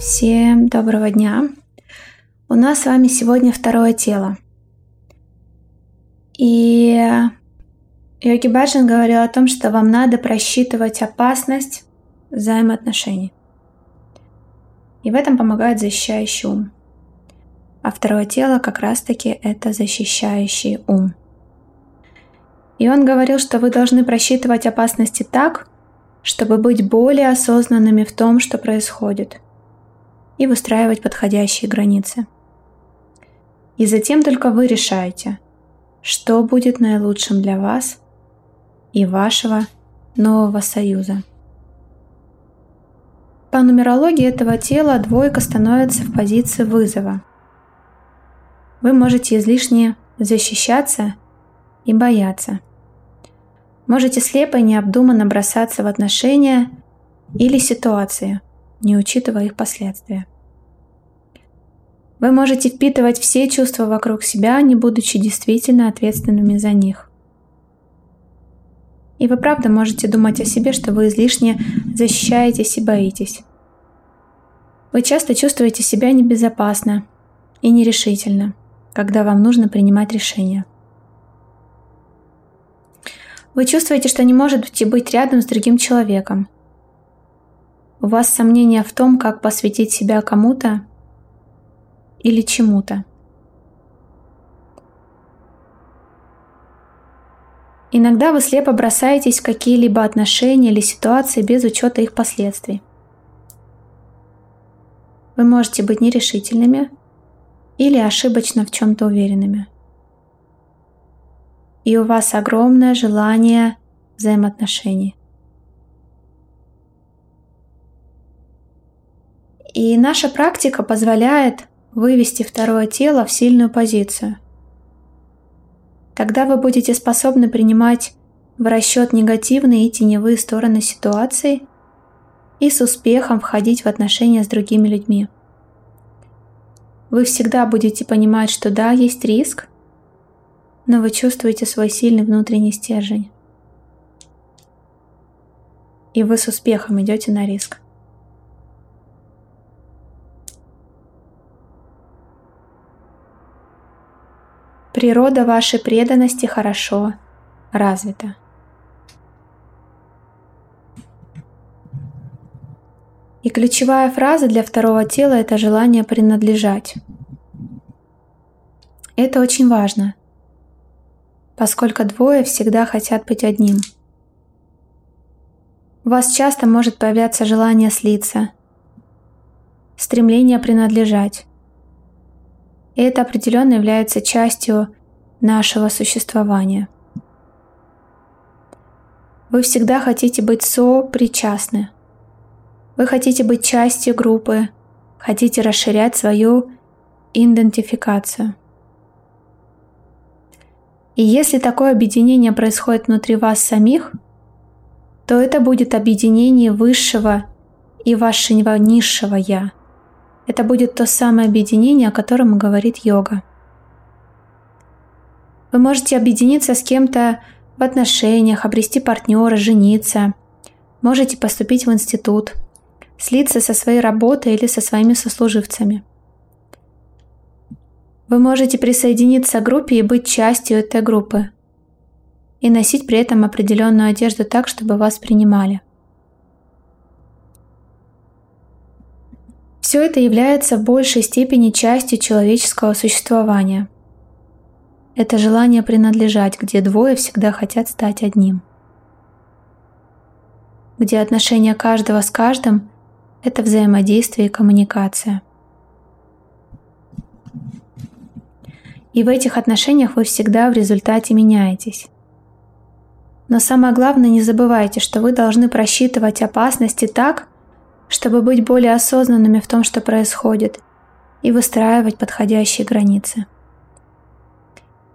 Всем доброго дня! У нас с вами сегодня второе тело. И Йоги Баджан говорил о том, что вам надо просчитывать опасность взаимоотношений. И в этом помогает защищающий ум. А второе тело как раз-таки это защищающий ум. И он говорил, что вы должны просчитывать опасности так, чтобы быть более осознанными в том, что происходит – и выстраивать подходящие границы. И затем только вы решаете, что будет наилучшим для вас и вашего нового союза. По нумерологии этого тела двойка становится в позиции вызова. Вы можете излишне защищаться и бояться. Можете слепо и необдуманно бросаться в отношения или ситуации – не учитывая их последствия. Вы можете впитывать все чувства вокруг себя, не будучи действительно ответственными за них. И вы правда можете думать о себе, что вы излишне защищаетесь и боитесь. Вы часто чувствуете себя небезопасно и нерешительно, когда вам нужно принимать решения. Вы чувствуете, что не можете быть рядом с другим человеком, у вас сомнения в том, как посвятить себя кому-то или чему-то. Иногда вы слепо бросаетесь в какие-либо отношения или ситуации без учета их последствий. Вы можете быть нерешительными или ошибочно в чем-то уверенными. И у вас огромное желание взаимоотношений – И наша практика позволяет вывести второе тело в сильную позицию. Тогда вы будете способны принимать в расчет негативные и теневые стороны ситуации и с успехом входить в отношения с другими людьми. Вы всегда будете понимать, что да, есть риск, но вы чувствуете свой сильный внутренний стержень. И вы с успехом идете на риск. Природа вашей преданности хорошо развита. И ключевая фраза для второго тела – это желание принадлежать. Это очень важно, поскольку двое всегда хотят быть одним. У вас часто может появляться желание слиться, стремление принадлежать. И это определенно является частью нашего существования. Вы всегда хотите быть сопричастны. Вы хотите быть частью группы, хотите расширять свою идентификацию. И если такое объединение происходит внутри вас самих, то это будет объединение высшего и вашего низшего «я», это будет то самое объединение, о котором говорит йога. Вы можете объединиться с кем-то в отношениях, обрести партнера, жениться. Можете поступить в институт, слиться со своей работой или со своими сослуживцами. Вы можете присоединиться к группе и быть частью этой группы. И носить при этом определенную одежду так, чтобы вас принимали – Все это является в большей степени частью человеческого существования. Это желание принадлежать, где двое всегда хотят стать одним. Где отношения каждого с каждым – это взаимодействие и коммуникация. И в этих отношениях вы всегда в результате меняетесь. Но самое главное, не забывайте, что вы должны просчитывать опасности так, чтобы быть более осознанными в том, что происходит, и выстраивать подходящие границы.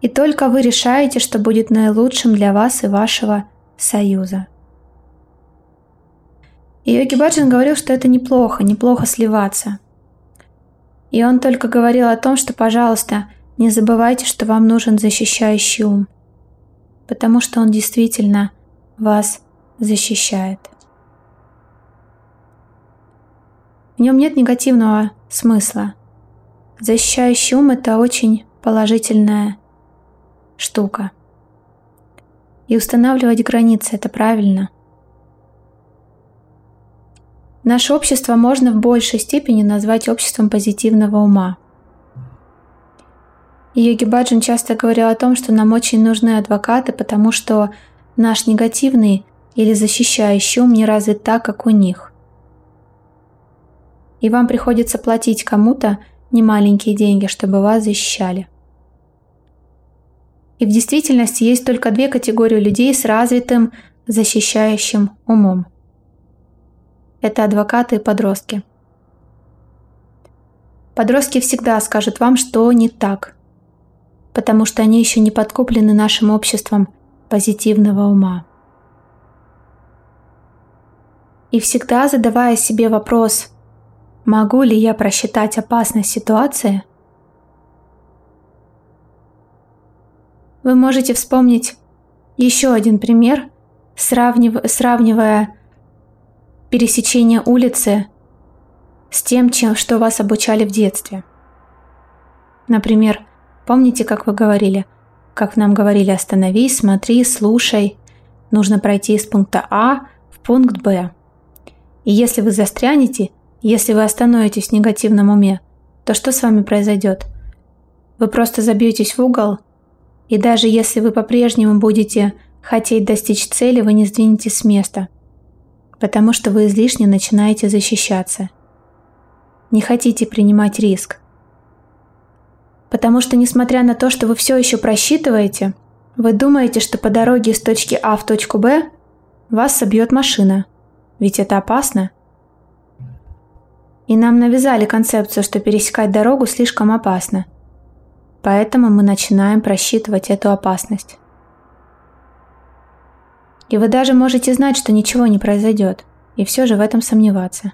И только вы решаете, что будет наилучшим для вас и вашего союза. И Йоги Баджан говорил, что это неплохо, неплохо сливаться. И он только говорил о том, что, пожалуйста, не забывайте, что вам нужен защищающий ум, потому что он действительно вас защищает. В нем нет негативного смысла. Защищающий ум – это очень положительная штука. И устанавливать границы – это правильно. Наше общество можно в большей степени назвать обществом позитивного ума. И Йоги Баджан часто говорил о том, что нам очень нужны адвокаты, потому что наш негативный или защищающий ум не развит так, как у них. И вам приходится платить кому-то немаленькие деньги, чтобы вас защищали. И в действительности есть только две категории людей с развитым защищающим умом – это адвокаты и подростки. Подростки всегда скажут вам, что не так, потому что они еще не подкуплены нашим обществом позитивного ума. И всегда задавая себе вопрос, могу ли я просчитать опасность ситуации, вы можете вспомнить еще один пример, сравнив, сравнивая пересечение улицы с тем, чем, что вас обучали в детстве. Например, помните, как вы говорили, как нам говорили «остановись, смотри, слушай», нужно пройти из пункта А в пункт Б. И если вы застрянете, если вы остановитесь в негативном уме, то что с вами произойдет? Вы просто забьетесь в угол, и даже если вы по-прежнему будете хотеть достичь цели, вы не сдвинетесь с места – потому что вы излишне начинаете защищаться. Не хотите принимать риск. Потому что, несмотря на то, что вы все еще просчитываете, вы думаете, что по дороге из точки А в точку Б вас собьет машина. Ведь это опасно. И нам навязали концепцию, что пересекать дорогу слишком опасно. Поэтому мы начинаем просчитывать эту опасность. И вы даже можете знать, что ничего не произойдет, и все же в этом сомневаться.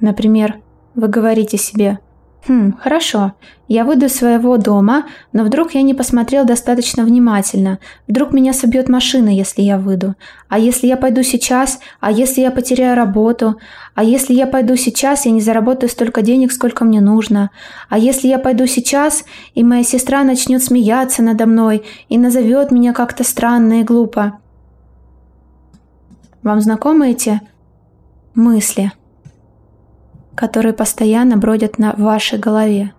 Например, вы говорите себе «Хм, хорошо, я выйду из своего дома, но вдруг я не посмотрел достаточно внимательно, вдруг меня собьет машина, если я выйду, а если я пойду сейчас, а если я потеряю работу, а если я пойду сейчас, я не заработаю столько денег, сколько мне нужно, а если я пойду сейчас, и моя сестра начнет смеяться надо мной и назовет меня как-то странно и глупо». Вам знакомы эти мысли? Которые постоянно бродят на вашей голове.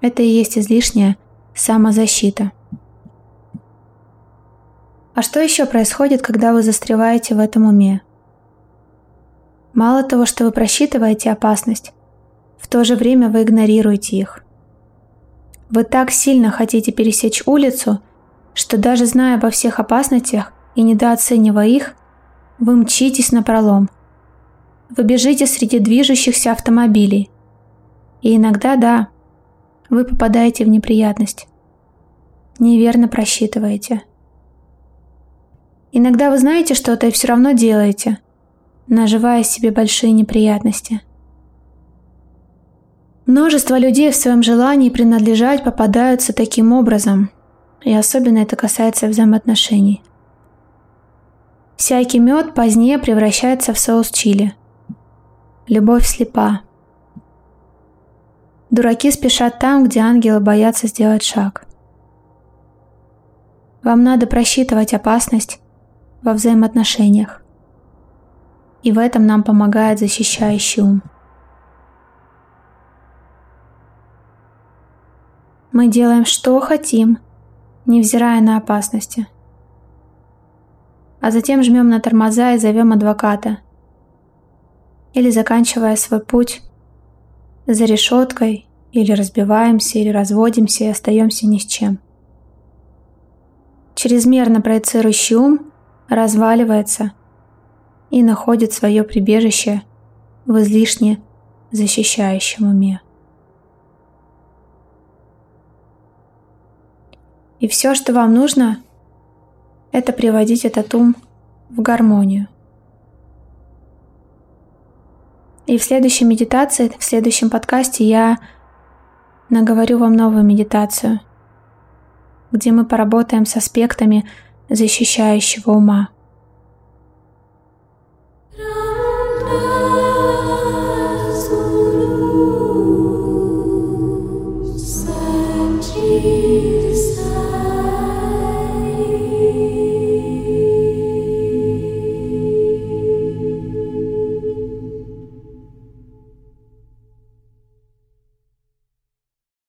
Это и есть излишняя самозащита. А что еще происходит, когда вы застреваете в этом уме? Мало того, что вы просчитываете опасность, в то же время вы игнорируете их. Вы так сильно хотите пересечь улицу, что даже зная обо всех опасностях и недооценивая их, вы мчитесь на пролом – вы бежите среди движущихся автомобилей. И иногда, да, вы попадаете в неприятность. Неверно просчитываете. Иногда вы знаете что-то и все равно делаете, наживая себе большие неприятности. Множество людей в своем желании принадлежать попадаются таким образом, и особенно это касается взаимоотношений. Всякий мед позднее превращается в соус чили – Любовь слепа. Дураки спешат там, где ангелы боятся сделать шаг. Вам надо просчитывать опасность во взаимоотношениях. И в этом нам помогает защищающий ум. Мы делаем, что хотим, невзирая на опасности. А затем жмем на тормоза и зовем адвоката – или заканчивая свой путь за решеткой, или разбиваемся, или разводимся и остаемся ни с чем. Чрезмерно проецирующий ум разваливается и находит свое прибежище в излишне защищающем уме. И все, что вам нужно, это приводить этот ум в гармонию – И в следующей медитации, в следующем подкасте я наговорю вам новую медитацию, где мы поработаем с аспектами защищающего ума.